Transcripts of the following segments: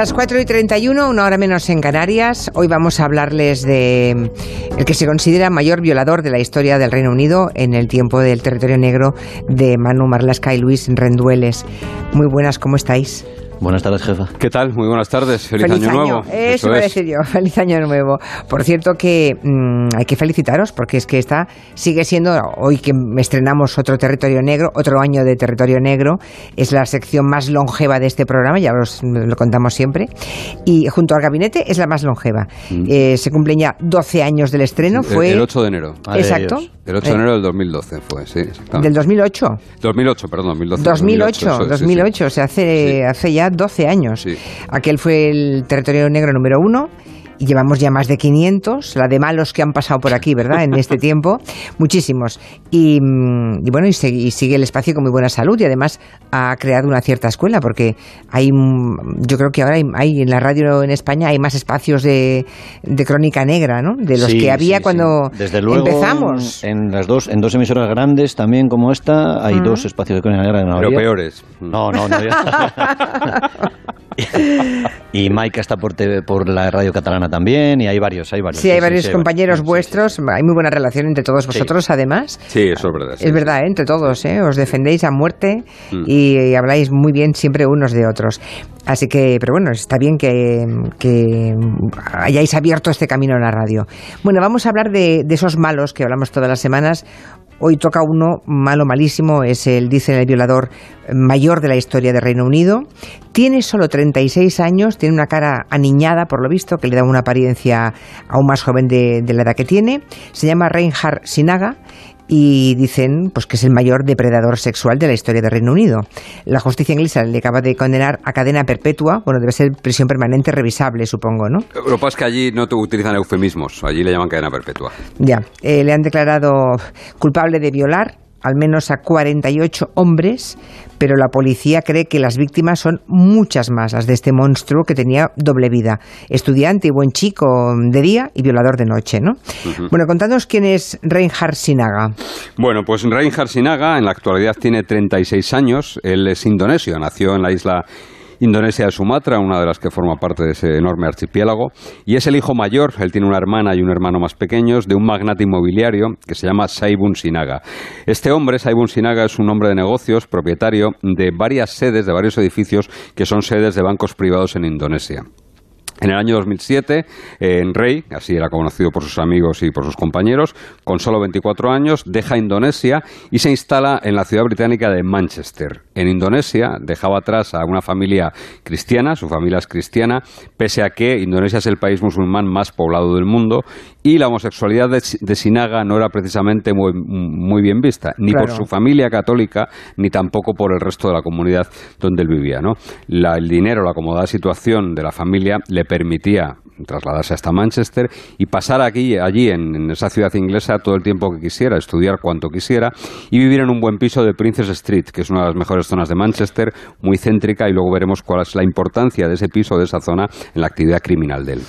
Las 4 y 31, una hora menos en Canarias. Hoy vamos a hablarles de el que se considera mayor violador de la historia del Reino Unido en el tiempo del territorio negro de Manu Marlasca y Luis Rendueles. Muy buenas, ¿cómo estáis? Buenas tardes, jefa. ¿Qué tal? Muy buenas tardes. Feliz, año, nuevo. Eso, iba a decir yo. Feliz año nuevo. Por cierto que mm, hay que felicitaros porque es que esta sigue siendo, hoy que estrenamos otro territorio negro, otro año de territorio negro, es la sección más longeva de este programa, ya os lo contamos siempre. Y junto al gabinete es la más longeva. Mm. Eh, se cumplen ya 12 años del estreno. fue el 8 de enero. Exacto. El 8 de enero del 2012 fue, sí. ¿Del 2008? 2008, perdón, 2012. 2008, 2008, 2008 o sea, hace, hace ya 12 años. Aquel fue el territorio negro número uno y llevamos ya más de 500, la de malos que han pasado por aquí, ¿verdad? En este tiempo, muchísimos. Y, mm, bueno, y, sigue el espacio con muy buena salud y además ha creado una cierta escuela porque hay, mm, yo creo que ahora hay, en la radio en España hay más espacios de, crónica negra, ¿no? De los que había cuando Desde luego, empezamos. En, las dos, en dos emisoras grandes también como esta hay dos espacios de crónica negra. Pero peores. No, no, no. y Maika está por, por la radio catalana también, y hay varios, hay varios. Sí, hay varios compañeros vuestros, hay muy buena relación entre todos vosotros, además. Sí, eso es verdad. es verdad, ¿eh? entre todos, ¿eh? os defendéis a muerte mm. y, habláis muy bien siempre unos de otros. Así que, pero bueno, está bien que, hayáis abierto este camino en la radio. Bueno, vamos a hablar de, de esos malos que hablamos todas las semanas. Hoy toca uno malo, malísimo, es el, dice el violador mayor de la historia del Reino Unido. Tiene solo 36 años, tiene una cara aniñada, por lo visto, que le da una apariencia aún más joven de, de la edad que tiene. Se llama Reinhard Sinaga y dicen pues que es el mayor depredador sexual de la historia del Reino Unido. La justicia inglesa le acaba de condenar a cadena perpetua, bueno, debe ser prisión permanente revisable, supongo, ¿no? Lo que pasa es que allí no utilizan eufemismos, allí le llaman cadena perpetua. Ya, eh, le han declarado culpable de violar al menos a 48 hombres, pero la policía cree que las víctimas son muchas más, las de este monstruo que tenía doble vida, estudiante y buen chico de día y violador de noche, ¿no? Bueno, contadnos quién es Reinhard Sinaga. Bueno, pues Reinhard Sinaga en la actualidad tiene 36 años, él es indonesio, nació en la isla Indonesia de Sumatra, una de las que forma parte de ese enorme archipiélago, y es el hijo mayor, él tiene una hermana y un hermano más pequeños, de un magnate inmobiliario que se llama Saibun Sinaga. Este hombre, Saibun Sinaga, es un hombre de negocios, propietario de varias sedes, de varios edificios que son sedes de bancos privados en Indonesia. En el año 2007, en Rey, así era conocido por sus amigos y por sus compañeros, con solo 24 años, deja Indonesia y se instala en la ciudad británica de Manchester. En Indonesia dejaba atrás a una familia cristiana, su familia es cristiana, pese a que Indonesia es el país musulmán más poblado del mundo y la homosexualidad de, Sinaga no era precisamente muy, bien vista, ni por su familia católica, ni tampoco por el resto de la comunidad donde él vivía. ¿no? el dinero, la acomodada situación de la familia le permitía trasladarse hasta Manchester y pasar aquí, allí en, esa ciudad inglesa todo el tiempo que quisiera, estudiar cuanto quisiera y vivir en un buen piso de Princess Street, que es una de las mejores zonas de Manchester, muy céntrica y luego veremos cuál es la importancia de ese piso, de esa zona en la actividad criminal de él.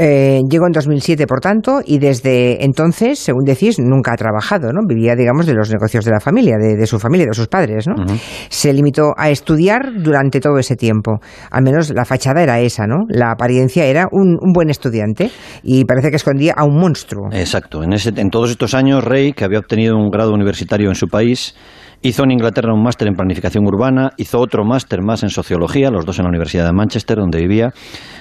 Eh, llegó en 2007, por tanto, y desde entonces, según decís, nunca ha trabajado, ¿no? Vivía, digamos, de los negocios de la familia, de, su familia, de sus padres, ¿no? Se limitó a estudiar durante todo ese tiempo. Al menos la fachada era esa, ¿no? La apariencia era un, un buen estudiante y parece que escondía a un monstruo. Exacto. En, ese, en todos estos años, Rey, que había obtenido un grado universitario en su país, Hizo en Inglaterra un máster en planificación urbana, hizo otro máster más en sociología, los dos en la Universidad de Manchester, donde vivía.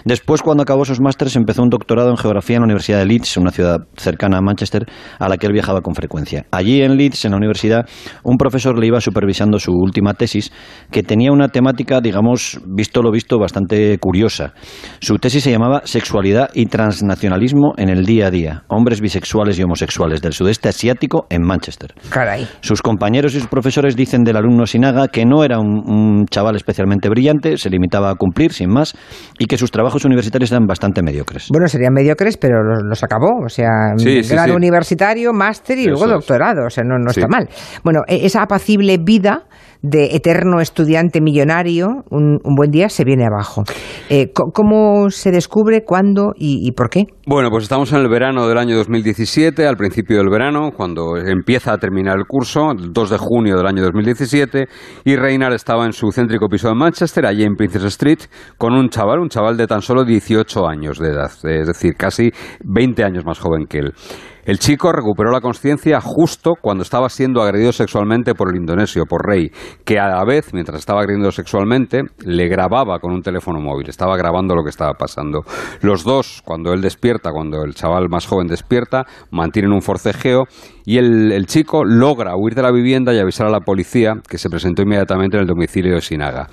Después, cuando acabó esos másteres, empezó un doctorado en geografía en la Universidad de Leeds, una ciudad cercana a Manchester, a la que él viajaba con frecuencia. Allí en Leeds, en la universidad, un profesor le iba supervisando su última tesis, que tenía una temática, digamos, visto lo visto, bastante curiosa. Su tesis se llamaba Sexualidad y transnacionalismo en el día a día, hombres bisexuales y homosexuales del sudeste asiático en Manchester. Caray. Sus compañeros y sus profesores profesores dicen del alumno Sinaga que no era un, chaval especialmente brillante, se limitaba a cumplir sin más y que sus trabajos universitarios eran bastante mediocres. Bueno, serían mediocres, pero los, acabó, o sea, grado universitario, máster y luego doctorado, o sea, no, no está mal. Bueno, e, esa apacible vida de eterno estudiante millonario, un, buen día se viene abajo. Eh, ¿Cómo se descubre, cuándo y por qué? Bueno, pues estamos en el verano del año 2017, al principio del verano, cuando empieza a terminar el curso, el 2 de junio del año 2017, y Reynard estaba en su céntrico piso de Manchester, allí en Princess Street, con un chaval, un chaval de tan solo 18 años de edad, es decir, casi 20 años más joven que él. El chico recuperó la conciencia justo cuando estaba siendo agredido sexualmente por el indonesio, por Rey, que a la vez, mientras estaba agrediendo sexualmente, le grababa con un teléfono móvil, estaba grabando lo que estaba pasando. Los dos, cuando él despierta, cuando el chaval más joven despierta, mantienen un forcejeo y el, chico logra huir de la vivienda y avisar a la policía, que se presentó inmediatamente en el domicilio de Sinaga.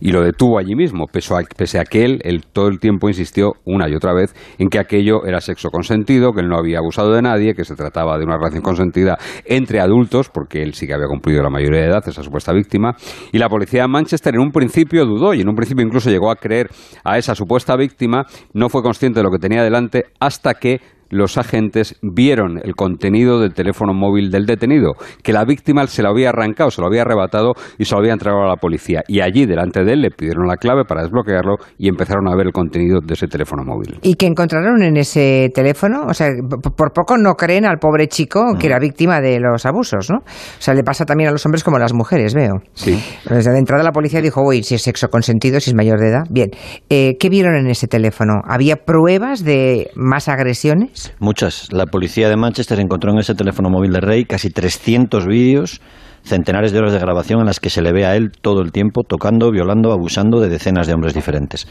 Y lo detuvo allí mismo, pese a, que él, él todo el tiempo insistió una y otra vez en que aquello era sexo consentido, que él no había abusado de nadie, que se trataba de una relación consentida entre adultos, porque él sí que había cumplido la mayoría de edad, esa supuesta víctima. Y la policía de Manchester en un principio dudó y en un principio incluso llegó a creer a esa supuesta víctima, no fue consciente de lo que tenía delante hasta que los agentes vieron el contenido del teléfono móvil del detenido, que la víctima se lo había arrancado, se lo había arrebatado y se lo había entregado a la policía. Y allí, delante de él, le pidieron la clave para desbloquearlo y empezaron a ver el contenido de ese teléfono móvil. ¿Y qué encontraron en ese teléfono? O sea, por poco no creen al pobre chico que era víctima de los abusos, ¿no? O sea, le pasa también a los hombres como a las mujeres, veo. Sí. Desde de entrada la policía dijo, uy, si es sexo consentido, si es mayor de edad. Bien. Eh, ¿Qué vieron en ese teléfono? ¿Había pruebas de más agresiones? Muchas. La policía de Manchester encontró en ese teléfono móvil de Rey casi 300 vídeos, centenares de horas de grabación en las que se le ve a él todo el tiempo tocando, violando, abusando de decenas de hombres diferentes.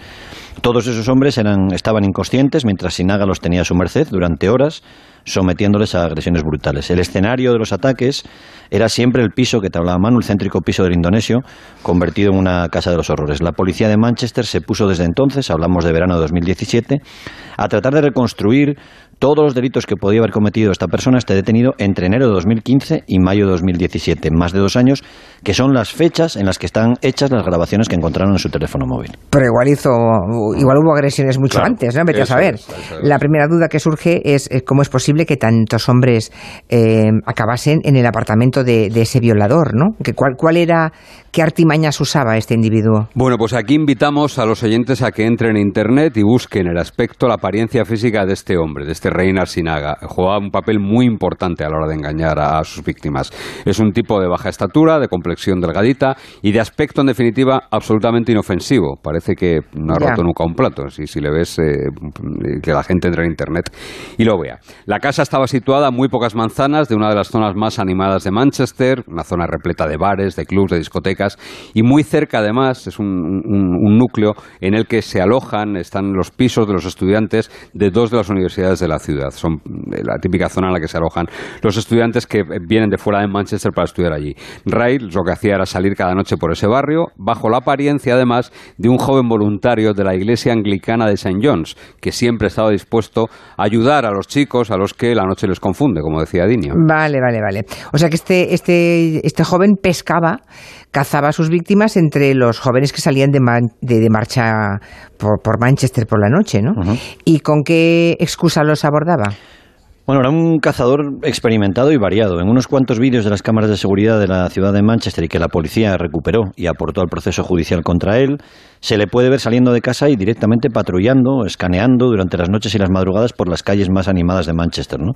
Todos esos hombres eran, estaban inconscientes mientras Sinaga los tenía a su merced durante horas, sometiéndoles a agresiones brutales. El escenario de los ataques era siempre el piso que te hablaba Manu, el céntrico piso del indonesio, convertido en una casa de los horrores. La policía de Manchester se puso desde entonces, hablamos de verano de 2017, a tratar de reconstruir todos los delitos que podía haber cometido esta persona esté detenido entre enero de 2015 y mayo de 2017, más de dos años, que son las fechas en las que están hechas las grabaciones que encontraron en su teléfono móvil. Pero igual hizo, igual hubo agresiones mucho antes, ¿no? Vete a saber. La primera duda que surge es cómo es posible que tantos hombres eh, acabasen en el apartamento de, ese violador, ¿no? Que cuál, ¿Cuál era, qué artimañas usaba este individuo? Bueno, pues aquí invitamos a los oyentes a que entren en Internet y busquen el aspecto, la apariencia física de este hombre, de este Reina Sinaga. Juega un papel muy importante a la hora de engañar a, sus víctimas. Es un tipo de baja estatura, de complexión delgadita y de aspecto, en definitiva, absolutamente inofensivo. Parece que no ha roto nunca un plato, si, si le ves eh, que la gente entre en Internet y lo vea. La casa estaba situada a muy pocas manzanas de una de las zonas más animadas de Manchester, una zona repleta de bares, de clubs, de discotecas y muy cerca, además, es un, núcleo en el que se alojan, están los pisos de los estudiantes de dos de las universidades de la ciudad. Son eh, la típica zona en la que se alojan los estudiantes que vienen de fuera de Manchester para estudiar allí. Ray lo que hacía era salir cada noche por ese barrio, bajo la apariencia además de un joven voluntario de la iglesia anglicana de St. John's, que siempre estaba dispuesto a ayudar a los chicos a los que la noche les confunde, como decía Dinio. Vale, vale, vale. O sea que este, este, este joven pescaba cazaba a sus víctimas entre los jóvenes que salían de, de, marcha por, por, Manchester por la noche, ¿no? ¿Y con qué excusa los abordaba? Bueno, era un cazador experimentado y variado. En unos cuantos vídeos de las cámaras de seguridad de la ciudad de Manchester y que la policía recuperó y aportó al proceso judicial contra él, se le puede ver saliendo de casa y directamente patrullando, escaneando durante las noches y las madrugadas por las calles más animadas de Manchester. ¿no?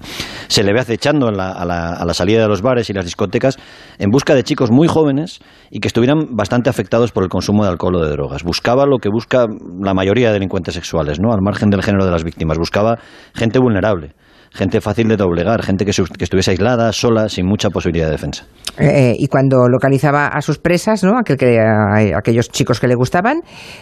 Se le ve acechando a la, salida de los bares y las discotecas en busca de chicos muy jóvenes y que estuvieran bastante afectados por el consumo de alcohol o de drogas. Buscaba lo que busca la mayoría de delincuentes sexuales, ¿no? al margen del género de las víctimas. Buscaba gente vulnerable gente fácil de doblegar, gente que, estuviese aislada, sola, sin mucha posibilidad de defensa. Eh, y cuando localizaba a sus presas, ¿no? Aquel que, aquellos chicos que le gustaban,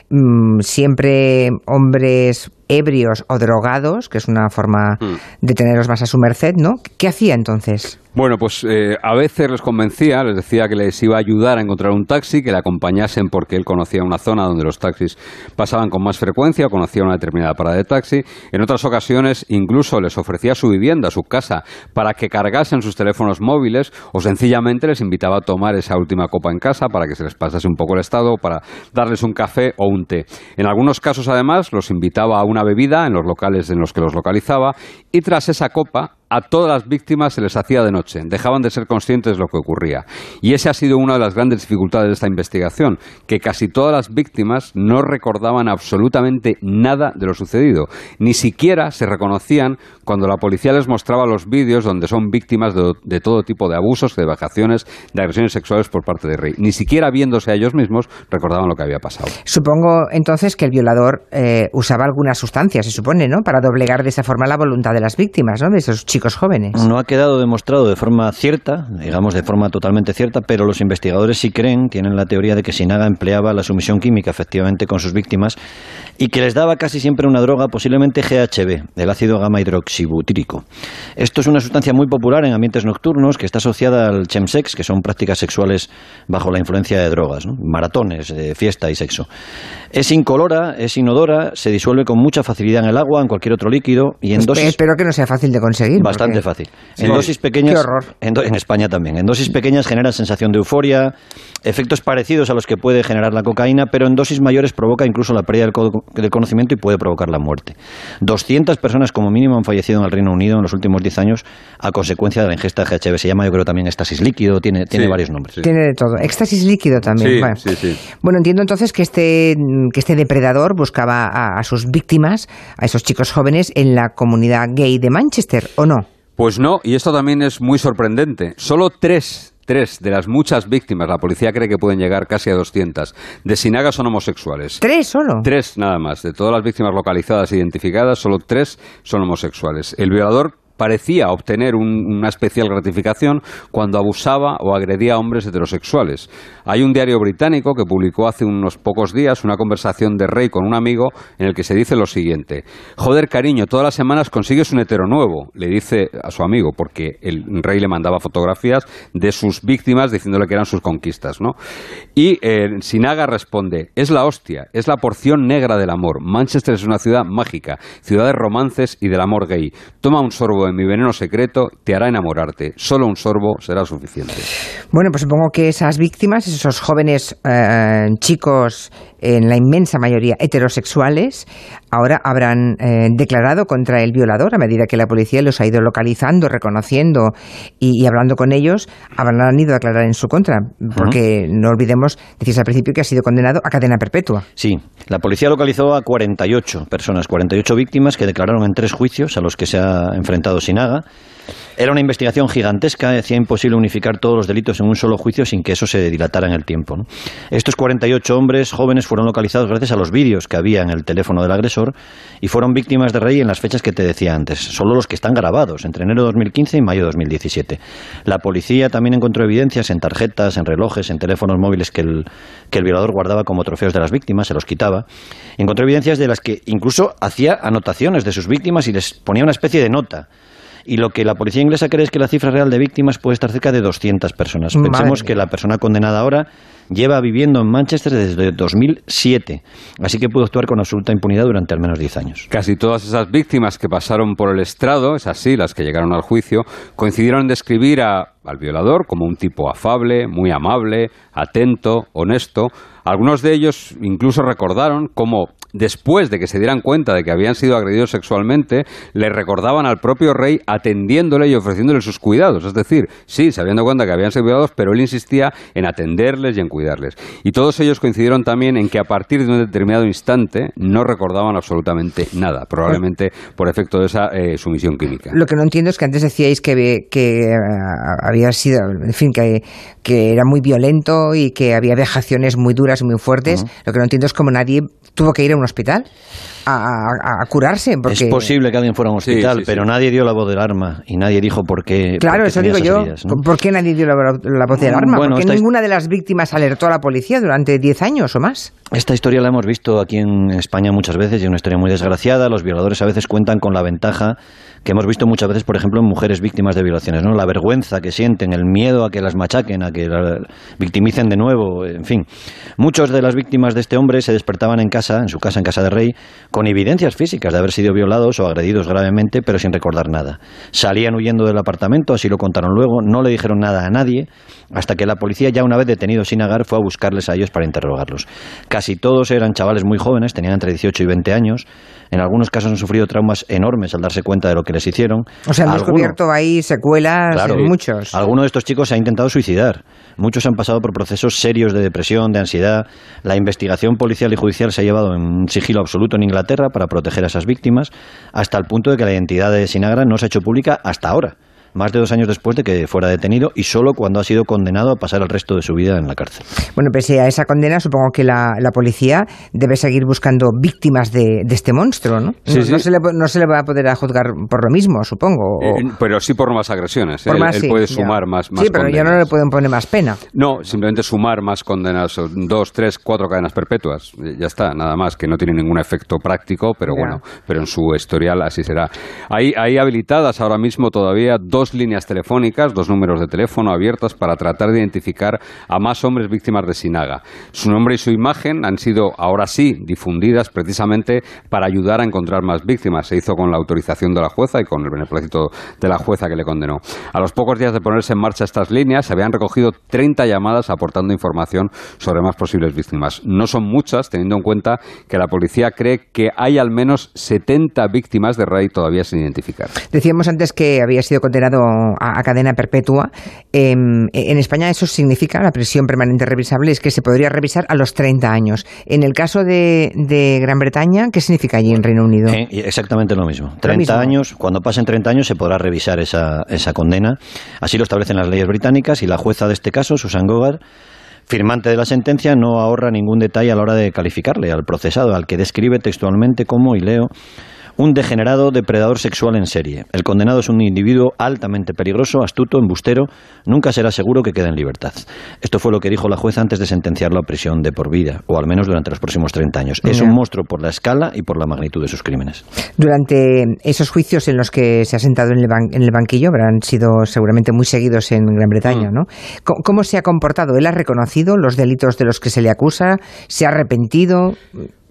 mm, siempre hombres ebrios o drogados, que es una forma mm. de tenerlos más a su merced, ¿no? ¿Qué hacía entonces? Bueno, pues eh, a veces les convencía, les decía que les iba a ayudar a encontrar un taxi, que le acompañasen porque él conocía una zona donde los taxis pasaban con más frecuencia o conocía una determinada parada de taxi. En otras ocasiones incluso les ofrecía su vivienda, su casa, para que cargasen sus teléfonos móviles o sencillamente les invitaba a tomar esa última copa en casa para que se les pasase un poco el estado, para darles un café o un té. En algunos casos además los invitaba a una bebida en los locales en los que los localizaba y tras esa copa a todas las víctimas se les hacía de noche, dejaban de ser conscientes de lo que ocurría. Y esa ha sido una de las grandes dificultades de esta investigación, que casi todas las víctimas no recordaban absolutamente nada de lo sucedido, ni siquiera se reconocían cuando la policía les mostraba los vídeos donde son víctimas de, todo tipo de abusos, de vacaciones, de agresiones sexuales por parte de Rey. Ni siquiera viéndose a ellos mismos recordaban lo que había pasado. Supongo entonces que el violador eh, usaba alguna sustancia, se supone, ¿no? Para doblegar de esa forma la voluntad de las víctimas, ¿no? De esos chicos jóvenes. No ha quedado demostrado de forma cierta, digamos de forma totalmente cierta, pero los investigadores sí creen, tienen la teoría de que Sinaga empleaba la sumisión química efectivamente con sus víctimas y que les daba casi siempre una droga, posiblemente GHB, el ácido gamma hidroxibutírico. Esto es una sustancia muy popular en ambientes nocturnos que está asociada al chemsex, que son prácticas sexuales bajo la influencia de drogas, maratones de fiesta y sexo. Es incolora, es inodora, se disuelve con mucha facilidad en el agua, en cualquier otro líquido y en dosis... Espero que no sea fácil de conseguir. Bastante fácil. En dosis pequeñas... Qué horror. En, España también. En dosis pequeñas genera sensación de euforia, efectos parecidos a los que puede generar la cocaína, pero en dosis mayores provoca incluso la pérdida del, conocimiento y puede provocar la muerte. 200 personas como mínimo han fallecido en el Reino Unido en los últimos 10 años a consecuencia de la ingesta de GHB. Se llama, yo creo, también éxtasis líquido, tiene, tiene varios nombres. Tiene de todo. Éxtasis líquido también. Bueno. bueno. entiendo entonces que este, que este depredador buscaba a sus víctimas, a esos chicos jóvenes, en la comunidad gay de Manchester, ¿o no? Pues no, y esto también es muy sorprendente. Solo tres tres de las muchas víctimas, la policía cree que pueden llegar casi a 200, de Sinaga son homosexuales. ¿Tres solo? Tres nada más. De todas las víctimas localizadas e identificadas, solo tres son homosexuales. El violador parecía obtener una especial gratificación cuando abusaba o agredía a hombres heterosexuales. Hay un diario británico que publicó hace unos pocos días una conversación de Rey con un amigo en el que se dice lo siguiente: Joder, cariño, todas las semanas consigues un hetero nuevo, le dice a su amigo, porque el Rey le mandaba fotografías de sus víctimas diciéndole que eran sus conquistas, ¿no? Y eh, Sinaga responde: Es la hostia, es la porción negra del amor. Manchester es una ciudad mágica, ciudad de romances y del amor gay. Toma un sorbo mi veneno secreto te hará enamorarte. Solo un sorbo será suficiente. Bueno, pues supongo que esas víctimas, esos jóvenes eh, chicos, en la inmensa mayoría heterosexuales, ahora habrán eh, declarado contra el violador a medida que la policía los ha ido localizando, reconociendo y, hablando con ellos, habrán ido a declarar en su contra. Porque no olvidemos, decís al principio, que ha sido condenado a cadena perpetua. Sí, la policía localizó a 48 personas, 48 víctimas que declararon en tres juicios a los que se ha enfrentado Sinaga. Era una investigación gigantesca, hacía imposible unificar todos los delitos en un solo juicio sin que eso se dilatara en el tiempo. Estos 48 hombres jóvenes fueron localizados gracias a los vídeos que había en el teléfono del agresor y fueron víctimas de Rey en las fechas que te decía antes, solo los que están grabados, entre enero de 2015 y mayo de 2017. La policía también encontró evidencias en tarjetas, en relojes, en teléfonos móviles que el, que el violador guardaba como trofeos de las víctimas, se los quitaba. Encontró evidencias de las que incluso hacía anotaciones de sus víctimas y les ponía una especie de nota y lo que la policía inglesa cree es que la cifra real de víctimas puede estar cerca de 200 personas. Pensemos que la persona condenada ahora lleva viviendo en Manchester desde 2007, así que pudo actuar con absoluta impunidad durante al menos 10 años. Casi todas esas víctimas que pasaron por el estrado, es así, las que llegaron al juicio, coincidieron en describir al violador como un tipo afable, muy amable, atento, honesto. Algunos de ellos incluso recordaron cómo después de que se dieran cuenta de que habían sido agredidos sexualmente, le recordaban al propio rey atendiéndole y ofreciéndole sus cuidados. Es decir, sí, dado cuenta que habían sido violados, pero él insistía en atenderles y en cuidarles. Y todos ellos coincidieron también en que a partir de un determinado instante no recordaban absolutamente nada, probablemente por efecto de esa eh, sumisión química. Lo que no entiendo es que antes decíais que, que eh, había sido, en fin, que, era muy violento y que había vejaciones muy duras muy fuertes. Lo que no entiendo es cómo nadie tuvo que ir a un hospital a, curarse. Es posible que alguien fuera a un hospital, pero nadie dio la voz del arma y nadie dijo por qué. Claro, eso digo yo. ¿Por qué nadie dio la, voz del arma? ¿Por qué ninguna de las víctimas alertó a la policía durante 10 años o más? Esta historia la hemos visto aquí en España muchas veces y es una historia muy desgraciada. Los violadores a veces cuentan con la ventaja que hemos visto muchas veces, por ejemplo, en mujeres víctimas de violaciones, ¿no? La vergüenza que sienten, el miedo a que las machaquen, a que las victimicen de nuevo, en fin. Muchos de las víctimas de este hombre se despertaban en casa, en su casa, en casa de Rey, con evidencias físicas de haber sido violados o agredidos gravemente, pero sin recordar nada. Salían huyendo del apartamento, así lo contaron luego, no le dijeron nada a nadie, hasta que la policía, ya una vez detenido Sinagar, fue a buscarles a ellos para interrogarlos. Casi todos eran chavales muy jóvenes, tenían entre 18 y 20 años. En algunos casos han sufrido traumas enormes al darse cuenta de lo que les hicieron. O sea, han descubierto ahí secuelas en muchos. Alguno de estos chicos se ha intentado suicidar. Muchos han pasado por procesos serios de depresión, de ansiedad. La investigación policial y judicial se ha llevado en sigilo absoluto en Inglaterra para proteger a esas víctimas, hasta el punto de que la identidad de Sinagra no se ha hecho pública hasta ahora más de dos años después de que fuera detenido y solo cuando ha sido condenado a pasar el resto de su vida en la cárcel. Bueno, pese a esa condena, supongo que la, policía debe seguir buscando víctimas de, este monstruo, ¿no? no, Se le, no, Se le, va a poder juzgar por lo mismo, supongo. Eh, pero sí por más agresiones. Por él, puede sumar más, más, Sí, pero ya no le pueden poner más pena. No, simplemente sumar más condenas, dos, tres, cuatro cadenas perpetuas. Ya está, nada más, que no tiene ningún efecto práctico, pero bueno, pero en su historial así será. Hay, hay habilitadas ahora mismo todavía dos dos líneas telefónicas, dos números de teléfono abiertas para tratar de identificar a más hombres víctimas de Sinaga. Su nombre y su imagen han sido, ahora sí, difundidas precisamente para ayudar a encontrar más víctimas. Se hizo con la autorización de la jueza y con el beneplácito de la jueza que le condenó. A los pocos días de ponerse en marcha estas líneas, se habían recogido 30 llamadas aportando información sobre más posibles víctimas. No son muchas, teniendo en cuenta que la policía cree que hay al menos 70 víctimas de Ray todavía sin identificar. Decíamos antes que había sido condenado a, cadena perpetua. Em, en España eso significa, la prisión permanente revisable, es que se podría revisar a los 30 años. En el caso de, Gran Bretaña, ¿qué significa allí en Reino Unido? Eh, exactamente lo mismo. 30 años, cuando pasen 30 años se podrá revisar esa, esa condena. Así lo establecen las leyes británicas y la jueza de este caso, Susan Gogar, firmante de la sentencia, no ahorra ningún detalle a la hora de calificarle al procesado, al que describe textualmente como, y leo, un degenerado depredador sexual en serie. El condenado es un individuo altamente peligroso, astuto, embustero, nunca será seguro que quede en libertad. Esto fue lo que dijo la jueza antes de sentenciarlo a prisión de por vida, o al menos durante los próximos 30 años. Es un monstruo por la escala y por la magnitud de sus crímenes. Durante esos juicios en los que se ha sentado en el, banquillo, habrán sido seguramente muy seguidos en Gran Bretaña, mm. ¿no? ¿Cómo se ha comportado? ¿Él ha reconocido los delitos de los que se le acusa? ¿Se ha arrepentido?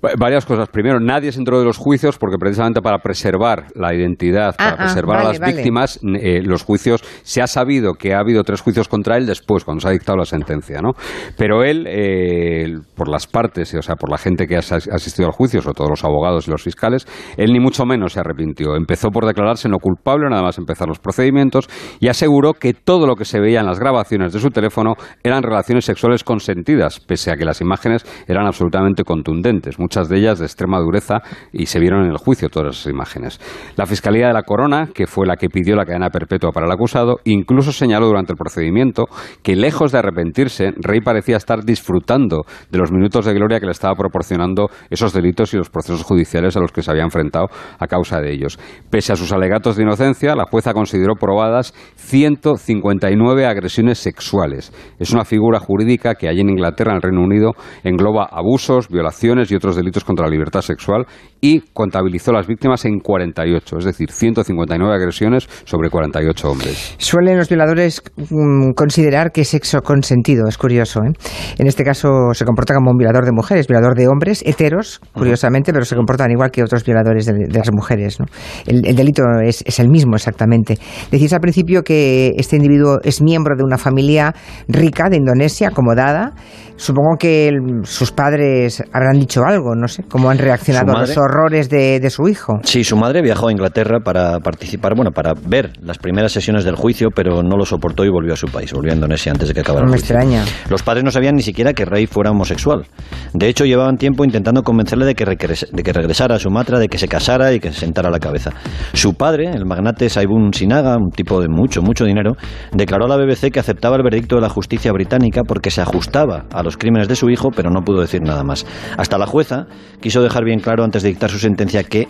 Varias cosas. Primero, nadie se entró de los juicios porque precisamente para preservar la identidad, para ah, ah, preservar a las víctimas, eh, los juicios, se ha sabido que ha habido tres juicios contra él después, cuando se ha dictado la sentencia, ¿no? Pero él, eh, por las partes, o sea, por la gente que ha asistido al juicio, sobre todo los abogados y los fiscales, él ni mucho menos se arrepintió. Empezó por declararse no culpable, nada más empezar los procedimientos, y aseguró que todo lo que se veía en las grabaciones de su teléfono eran relaciones sexuales consentidas, pese a que las imágenes eran absolutamente contundentes muchas de ellas de extrema dureza, y se vieron en el juicio todas esas imágenes. La Fiscalía de la Corona, que fue la que pidió la cadena perpetua para el acusado, incluso señaló durante el procedimiento que, lejos de arrepentirse, Rey parecía estar disfrutando de los minutos de gloria que le estaba proporcionando esos delitos y los procesos judiciales a los que se había enfrentado a causa de ellos. Pese a sus alegatos de inocencia, la jueza consideró probadas 159 agresiones sexuales. Es una figura jurídica que allí en Inglaterra, en el Reino Unido, engloba abusos, violaciones y otros delitos contra la libertad sexual y contabilizó las víctimas en 48, es decir, 159 agresiones sobre 48 hombres. Suelen los violadores mm, considerar que es sexo consentido, es curioso. ¿eh? En este caso se comporta como un violador de mujeres, violador de hombres, heteros, curiosamente, pero se comportan igual que otros violadores de, las mujeres. El, delito es, es, el mismo exactamente. Decís al principio que este individuo es miembro de una familia rica de Indonesia, acomodada. Supongo que sus padres habrán dicho algo, no sé, cómo han reaccionado a los horrores de, su hijo. Sí, su madre viajó a Inglaterra para participar, bueno, para ver las primeras sesiones del juicio, pero no lo soportó y volvió a su país, volvió a Indonesia antes de que acabara el juicio. extraña. Los padres no sabían ni siquiera que Rey fuera homosexual. De hecho, llevaban tiempo intentando convencerle de que, de que regresara a Sumatra, de que se casara y que se sentara a la cabeza. Su padre, el magnate Saibun Sinaga, un tipo de mucho, mucho dinero, declaró a la BBC que aceptaba el veredicto de la justicia británica porque se ajustaba a los crímenes de su hijo, pero no pudo decir nada más. Hasta la jueza quiso dejar bien claro antes de dictar su sentencia que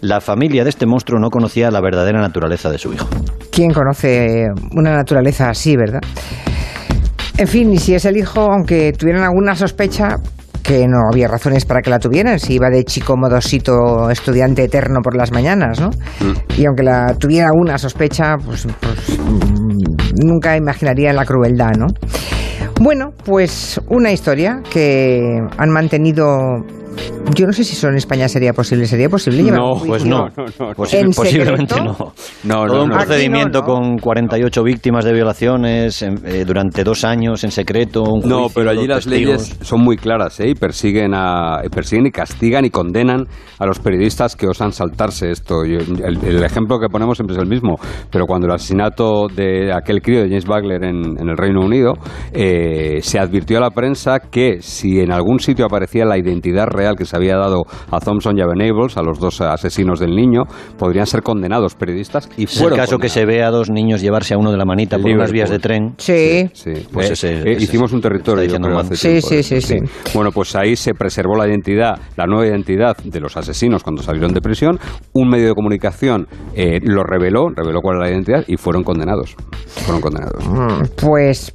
la familia de este monstruo no conocía la verdadera naturaleza de su hijo. ¿Quién conoce una naturaleza así, verdad? En fin, y si es el hijo, aunque tuvieran alguna sospecha, que no había razones para que la tuvieran, si iba de chico modosito estudiante eterno por las mañanas, ¿no? Mm. Y aunque la tuviera alguna sospecha, pues, pues nunca imaginaría la crueldad, ¿no? Bueno, pues una historia que han mantenido Yo no sé si solo en España sería posible. ¿Sería posible llevar No, un Pues no, no, no. Posi- ¿En posiblemente secreto? no. No, Todo no, un procedimiento Aquí no, ¿no? con 48 víctimas de violaciones en- eh, durante dos años en secreto. un No, pero allí las testigos. leyes son muy claras ¿eh? y persiguen, a, persiguen y castigan y condenan a los periodistas que osan saltarse esto. Yo- el, el ejemplo que ponemos siempre es el mismo, pero cuando el asesinato de aquel crío de James Bagler en, en el Reino Unido, eh, se advirtió a la prensa que si en algún sitio aparecía la identidad real que se había dado a Thompson y a Venables, a los dos asesinos del niño, podrían ser condenados periodistas y Es el caso que se ve a dos niños llevarse a uno de la manita por unas Liverpool. vías de tren. Sí. Sí, Pues Eh, ese- eh, ese hicimos un está territorio, yo diciendo creo, mal. hace Sí, tiempo sí, sí. Bueno, pues ahí se preservó la identidad, la nueva identidad de los asesinos cuando salieron de prisión. Un medio de comunicación eh, lo reveló, reveló cuál era la identidad y fueron condenados. Fueron condenados. Mm, Pues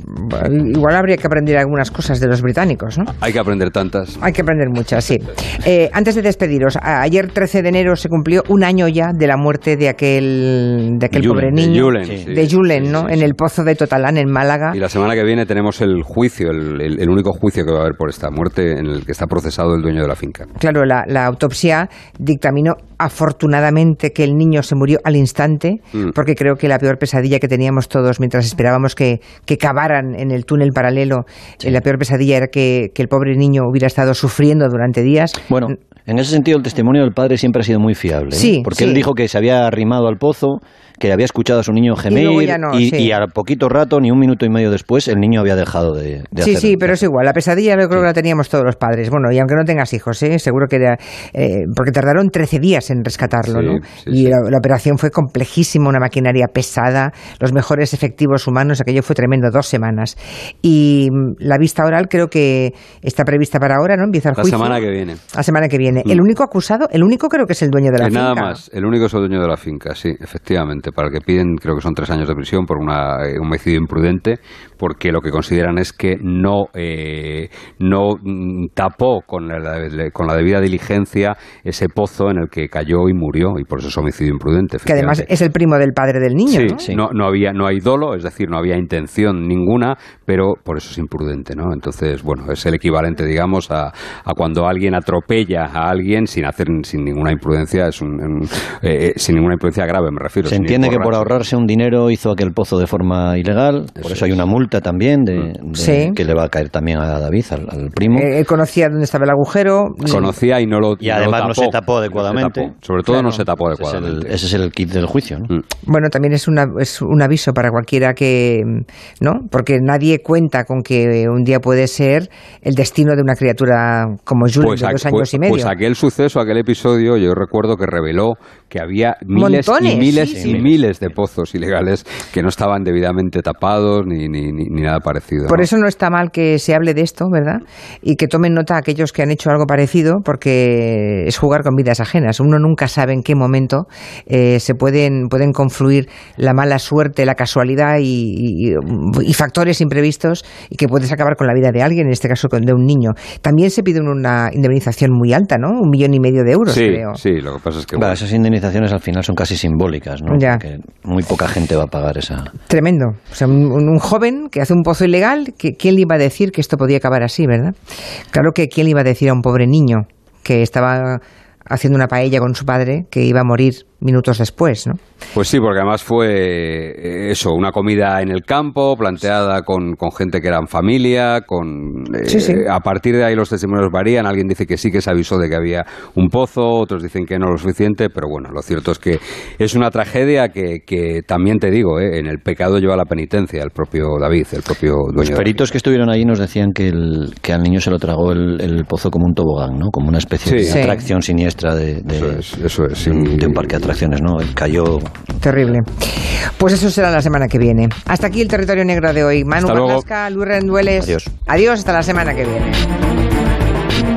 igual habría que aprender algunas cosas de los británicos, ¿no? Hay que aprender tantas. Hay que aprender muchas, sí. Eh, antes de despediros, ayer 13 de enero se cumplió un año ya de la muerte de aquel, de aquel Julen, pobre de niño. Julen, Sí. sí. de Julen, ¿no? en el pozo de Totalán, en Málaga. Y la semana que viene tenemos el juicio, el, el- el único juicio que va a haber por esta muerte en el que está procesado el dueño de la finca. Claro, la, la autopsia dictaminó afortunadamente que el niño se murió al instante, Mm. porque creo que la peor pesadilla que teníamos todos mientras esperábamos que, que cavaran en el túnel paralelo, eh, la peor pesadilla era que, que el pobre niño hubiera estado sufriendo durante días. Bueno, en ese sentido el testimonio del padre siempre ha sido muy fiable. ¿eh? Sí, Porque sí. él dijo que se había arrimado al pozo, que había escuchado a su niño gemir ya no, y, sí. y al poquito rato, ni un minuto y medio después, el niño había dejado de, de Sí, hacer- sí, pero es igual. La pesadilla yo creo que la teníamos todos los padres. Bueno, y aunque no tengas hijos, ¿eh? seguro que era. eh, porque tardaron 13 días en rescatarlo, Sí, ¿no? sí, y sí. La, la operación fue complejísima, una maquinaria pesada, los mejores efectivos humanos, aquello fue tremendo, dos semanas. Y mm, la vista oral creo que está prevista para ahora, ¿no? Empieza el La juicio. semana que viene. La semana que viene. Mm. El único acusado, el único creo que es el dueño de la Eh, finca. nada más, el único es el dueño de la finca, sí, efectivamente. Para el que piden, creo que son tres años de prisión por una, eh, un homicidio imprudente, porque lo que consideran es que no, eh, no mm, tapó con la, con la debida diligencia ese pozo en el que cayó y murió, y por eso es homicidio imprudente. Que además es el primo del padre del niño, Sí, ¿no? Sí. No, no había, no hay dolo, es decir, no había intención ninguna, pero por eso es imprudente, ¿no? Entonces, bueno, es el equivalente, digamos, a, a cuando alguien atropella a alguien sin hacer, sin ninguna imprudencia, es un, un- eh, sin ninguna imprudencia grave, me refiero. Se entiende que por ahorrarse un dinero hizo aquel pozo de forma ilegal, por Eso hay una multa también de, de- Sí. que le va a caer también a David, al, al primo. Eh, él conocía dónde estaba el agujero. Conocía y no lo Y además no se tapó adecuadamente. No se tapó. Sobre todo no se tapó ese, es el, adecuadamente. ese es el kit del juicio, ¿no? Mm. Bueno, también es, una, es un aviso para cualquiera que, ¿no? Porque nadie cuenta con que un día puede ser el destino de una criatura como Jules de aqu- dos años pues- y medio. pues aquel suceso, aquel episodio, yo recuerdo que reveló que había miles Montones, y miles sí, y miles de pozos ilegales que no estaban debidamente tapados ni, ni, ni, ni nada parecido. Por ¿no? eso no está mal que se hable de esto, ¿verdad? Y que tomen nota aquellos que han hecho algo parecido, porque es jugar con vidas ajenas. Uno nunca sabe en qué momento eh, se pueden, pueden confluir la mala suerte, la casualidad y, y- y factores imprevistos y que puedes acabar con la vida de alguien, en este caso con- de un niño. También se pide una indemnización muy alta, ¿no? Un millón y medio de euros, sí, creo. sí, lo que pasa es que... Bueno, bueno, esas indemnizaciones al final son casi simbólicas, ¿no? Ya. Porque muy poca gente va a pagar esa. Tremendo. O sea, un, un joven que hace un pozo ilegal, que, ¿quién le iba a decir que esto podía acabar así, verdad? Claro que quién le iba a decir a un pobre niño que estaba haciendo una paella con su padre que iba a morir minutos después, ¿no? Pues sí, porque además fue eh, eso, una comida en el campo, planteada con, con gente que eran familia, con eh, Sí, sí. a partir de ahí los testimonios varían, alguien dice que sí que se avisó de que había un pozo, otros dicen que no lo suficiente, pero bueno, lo cierto es que es una tragedia que, que también te digo, eh, en el pecado lleva la penitencia el propio David, el propio dueño. Los peritos que estuvieron allí nos decían que, el, que al niño se lo tragó el, el pozo como un tobogán, ¿no? Como una especie Sí. de Sí. atracción siniestra de, de- Eso es, eso es, de un- sí. de un parque de atracciones, ¿no? Cayó Terrible. Pues eso será la semana que viene. Hasta aquí el territorio negro de hoy. Manu. Marlasca, Luis Rendueles. Adiós. Adiós, hasta la semana que viene.